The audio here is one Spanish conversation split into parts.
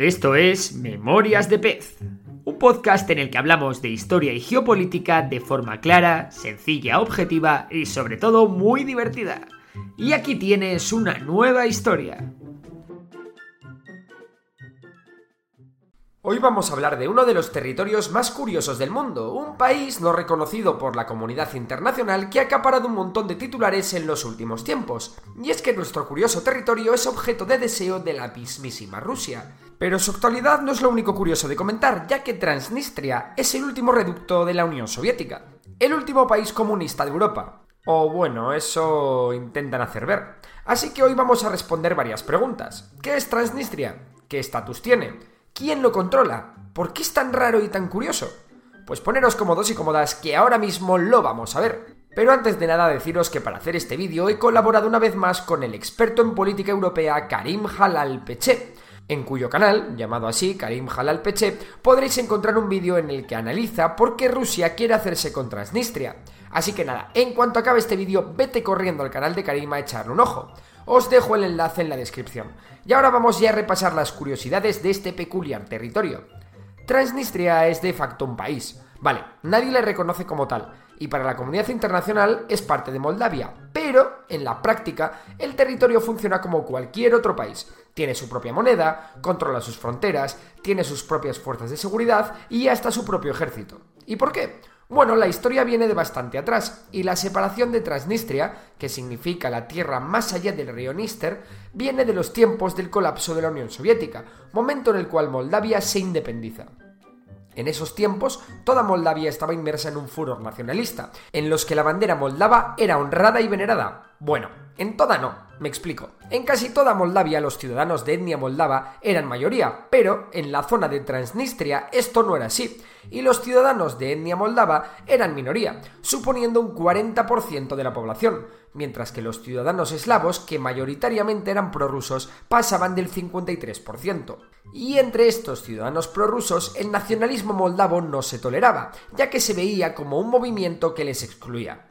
Esto es Memorias de Pez, un podcast en el que hablamos de historia y geopolítica de forma clara, sencilla, objetiva y sobre todo muy divertida. Y aquí tienes una nueva historia. Hoy vamos a hablar de uno de los territorios más curiosos del mundo, un país no reconocido por la comunidad internacional que ha acaparado un montón de titulares en los últimos tiempos. Y es que nuestro curioso territorio es objeto de deseo de la mismísima Rusia. Pero su actualidad no es lo único curioso de comentar, ya que Transnistria es el último reducto de la Unión Soviética, el último país comunista de Europa. O bueno, eso intentan hacer ver. Así que hoy vamos a responder varias preguntas. ¿Qué es Transnistria? ¿Qué estatus tiene? ¿Quién lo controla? ¿Por qué es tan raro y tan curioso? Pues poneros cómodos y cómodas que ahora mismo lo vamos a ver. Pero antes de nada deciros que para hacer este vídeo he colaborado una vez más con el experto en política europea Karim Halal Peche, en cuyo canal, llamado así, Karim Halal Peche, podréis encontrar un vídeo en el que analiza por qué Rusia quiere hacerse con Transnistria. Así que nada, en cuanto acabe este vídeo, vete corriendo al canal de Karim a echarle un ojo. Os dejo el enlace en la descripción. Y ahora vamos ya a repasar las curiosidades de este peculiar territorio. Transnistria es de facto un país. Vale, nadie le reconoce como tal, y para la comunidad internacional es parte de Moldavia, pero en la práctica el territorio funciona como cualquier otro país. Tiene su propia moneda, controla sus fronteras, tiene sus propias fuerzas de seguridad y hasta su propio ejército. ¿Y por qué? Bueno, la historia viene de bastante atrás, y la separación de Transnistria, que significa la tierra más allá del río Níster, viene de los tiempos del colapso de la Unión Soviética, momento en el cual Moldavia se independiza. En esos tiempos, toda Moldavia estaba inmersa en un furor nacionalista, en los que la bandera moldava era honrada y venerada. Bueno, en toda no, me explico. En casi toda Moldavia los ciudadanos de etnia moldava eran mayoría, pero en la zona de Transnistria esto no era así, y los ciudadanos de etnia moldava eran minoría, suponiendo un 40% de la población, mientras que los ciudadanos eslavos, que mayoritariamente eran prorrusos, pasaban del 53%. Y entre estos ciudadanos prorrusos, el nacionalismo moldavo no se toleraba, ya que se veía como un movimiento que les excluía.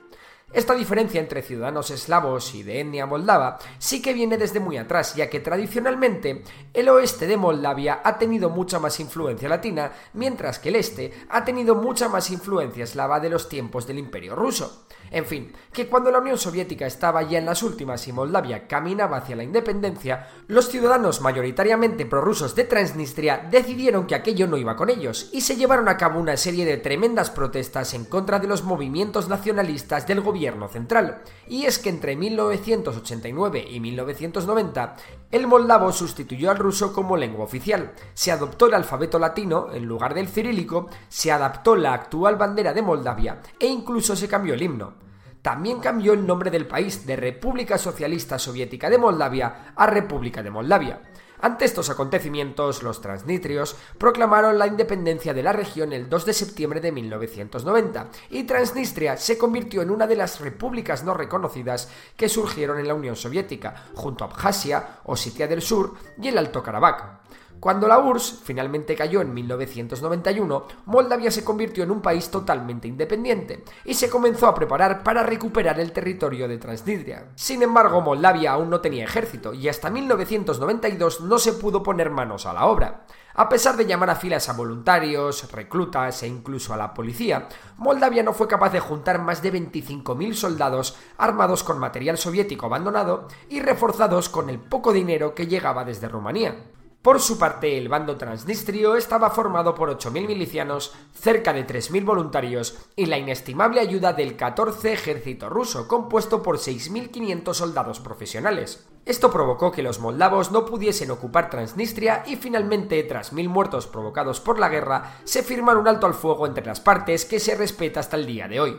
Esta diferencia entre ciudadanos eslavos y de etnia moldava sí que viene desde muy atrás, ya que tradicionalmente el oeste de Moldavia ha tenido mucha más influencia latina, mientras que el este ha tenido mucha más influencia eslava de los tiempos del Imperio ruso. En fin, que cuando la Unión Soviética estaba ya en las últimas y Moldavia caminaba hacia la independencia, los ciudadanos mayoritariamente prorrusos de Transnistria decidieron que aquello no iba con ellos y se llevaron a cabo una serie de tremendas protestas en contra de los movimientos nacionalistas del gobierno central. Y es que entre 1989 y 1990, el moldavo sustituyó al ruso como lengua oficial, se adoptó el alfabeto latino en lugar del cirílico, se adaptó la actual bandera de Moldavia e incluso se cambió el himno también cambió el nombre del país de República Socialista Soviética de Moldavia a República de Moldavia. Ante estos acontecimientos, los transnitrios proclamaron la independencia de la región el 2 de septiembre de 1990 y Transnistria se convirtió en una de las repúblicas no reconocidas que surgieron en la Unión Soviética, junto a Abjasia, Osetia del Sur y el Alto Karabaj. Cuando la URSS finalmente cayó en 1991, Moldavia se convirtió en un país totalmente independiente y se comenzó a preparar para recuperar el territorio de Transnistria. Sin embargo, Moldavia aún no tenía ejército y hasta 1992 no se pudo poner manos a la obra. A pesar de llamar a filas a voluntarios, reclutas e incluso a la policía, Moldavia no fue capaz de juntar más de 25.000 soldados armados con material soviético abandonado y reforzados con el poco dinero que llegaba desde Rumanía. Por su parte, el bando transnistrio estaba formado por 8.000 milicianos, cerca de 3.000 voluntarios y la inestimable ayuda del 14 ejército ruso, compuesto por 6.500 soldados profesionales. Esto provocó que los moldavos no pudiesen ocupar Transnistria y finalmente, tras mil muertos provocados por la guerra, se firma un alto al fuego entre las partes que se respeta hasta el día de hoy.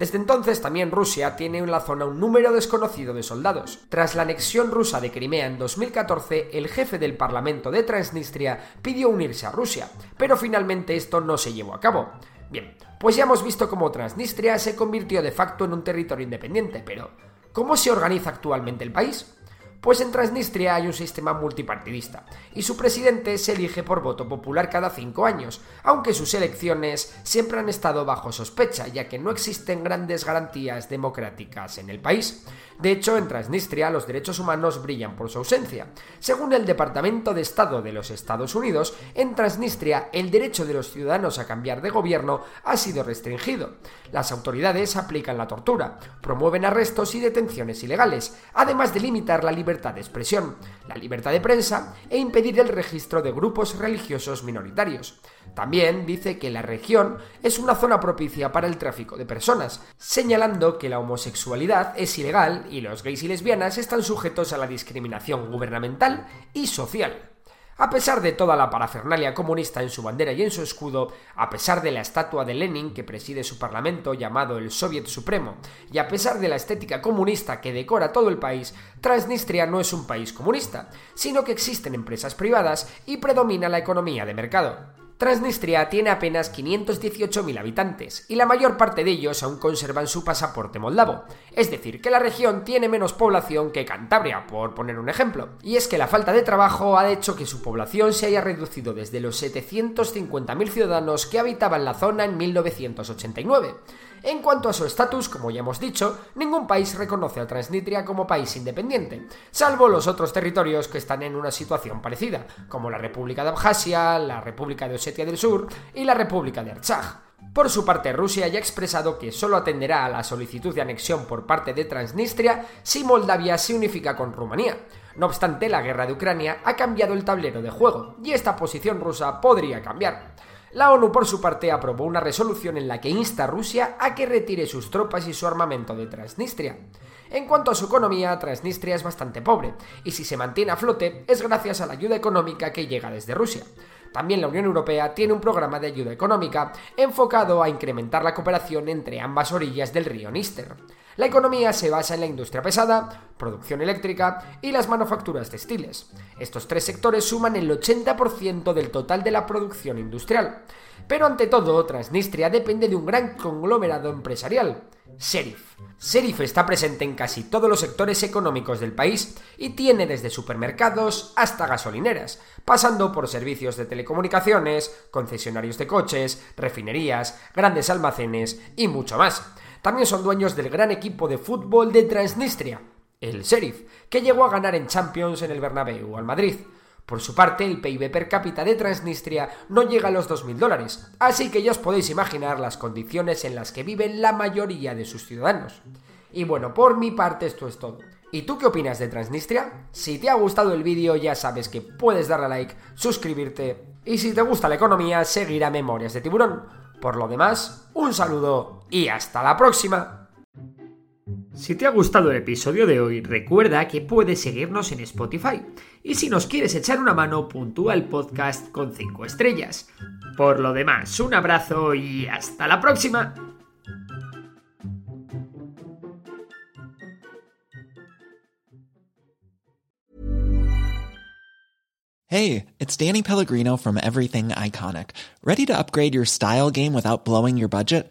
Desde entonces también Rusia tiene en la zona un número desconocido de soldados. Tras la anexión rusa de Crimea en 2014, el jefe del Parlamento de Transnistria pidió unirse a Rusia, pero finalmente esto no se llevó a cabo. Bien, pues ya hemos visto cómo Transnistria se convirtió de facto en un territorio independiente, pero ¿cómo se organiza actualmente el país? Pues en Transnistria hay un sistema multipartidista y su presidente se elige por voto popular cada cinco años, aunque sus elecciones siempre han estado bajo sospecha, ya que no existen grandes garantías democráticas en el país. De hecho, en Transnistria los derechos humanos brillan por su ausencia. Según el Departamento de Estado de los Estados Unidos, en Transnistria el derecho de los ciudadanos a cambiar de gobierno ha sido restringido. Las autoridades aplican la tortura, promueven arrestos y detenciones ilegales, además de limitar la libertad libertad de expresión, la libertad de prensa e impedir el registro de grupos religiosos minoritarios. También dice que la región es una zona propicia para el tráfico de personas, señalando que la homosexualidad es ilegal y los gays y lesbianas están sujetos a la discriminación gubernamental y social. A pesar de toda la parafernalia comunista en su bandera y en su escudo, a pesar de la estatua de Lenin que preside su parlamento llamado el Soviet Supremo, y a pesar de la estética comunista que decora todo el país, Transnistria no es un país comunista, sino que existen empresas privadas y predomina la economía de mercado. Transnistria tiene apenas 518.000 habitantes y la mayor parte de ellos aún conservan su pasaporte moldavo, es decir, que la región tiene menos población que Cantabria, por poner un ejemplo. Y es que la falta de trabajo ha hecho que su población se haya reducido desde los 750.000 ciudadanos que habitaban la zona en 1989. En cuanto a su estatus, como ya hemos dicho, ningún país reconoce a Transnistria como país independiente, salvo los otros territorios que están en una situación parecida, como la República de Abjasia, la República de Osetia del Sur y la República de Artsaj. Por su parte, Rusia ya ha expresado que solo atenderá a la solicitud de anexión por parte de Transnistria si Moldavia se unifica con Rumanía. No obstante, la guerra de Ucrania ha cambiado el tablero de juego y esta posición rusa podría cambiar. La ONU, por su parte, aprobó una resolución en la que insta a Rusia a que retire sus tropas y su armamento de Transnistria. En cuanto a su economía, Transnistria es bastante pobre, y si se mantiene a flote es gracias a la ayuda económica que llega desde Rusia. También la Unión Europea tiene un programa de ayuda económica enfocado a incrementar la cooperación entre ambas orillas del río Níster. La economía se basa en la industria pesada, producción eléctrica y las manufacturas textiles. Estos tres sectores suman el 80% del total de la producción industrial. Pero ante todo, Transnistria depende de un gran conglomerado empresarial, Serif. Serif está presente en casi todos los sectores económicos del país y tiene desde supermercados hasta gasolineras, pasando por servicios de telecomunicaciones, concesionarios de coches, refinerías, grandes almacenes y mucho más. También son dueños del gran equipo de fútbol de Transnistria, el Sheriff, que llegó a ganar en Champions en el Bernabéu al Madrid. Por su parte, el PIB per cápita de Transnistria no llega a los 2.000 dólares, así que ya os podéis imaginar las condiciones en las que viven la mayoría de sus ciudadanos. Y bueno, por mi parte esto es todo. ¿Y tú qué opinas de Transnistria? Si te ha gustado el vídeo ya sabes que puedes darle a like, suscribirte y si te gusta la economía seguir a Memorias de Tiburón. Por lo demás, un saludo y hasta la próxima. Si te ha gustado el episodio de hoy, recuerda que puedes seguirnos en Spotify. Y si nos quieres echar una mano, puntúa el podcast con 5 estrellas. Por lo demás, un abrazo y hasta la próxima. Hey, it's Danny Pellegrino from Everything Iconic. Ready to upgrade your style game without blowing your budget?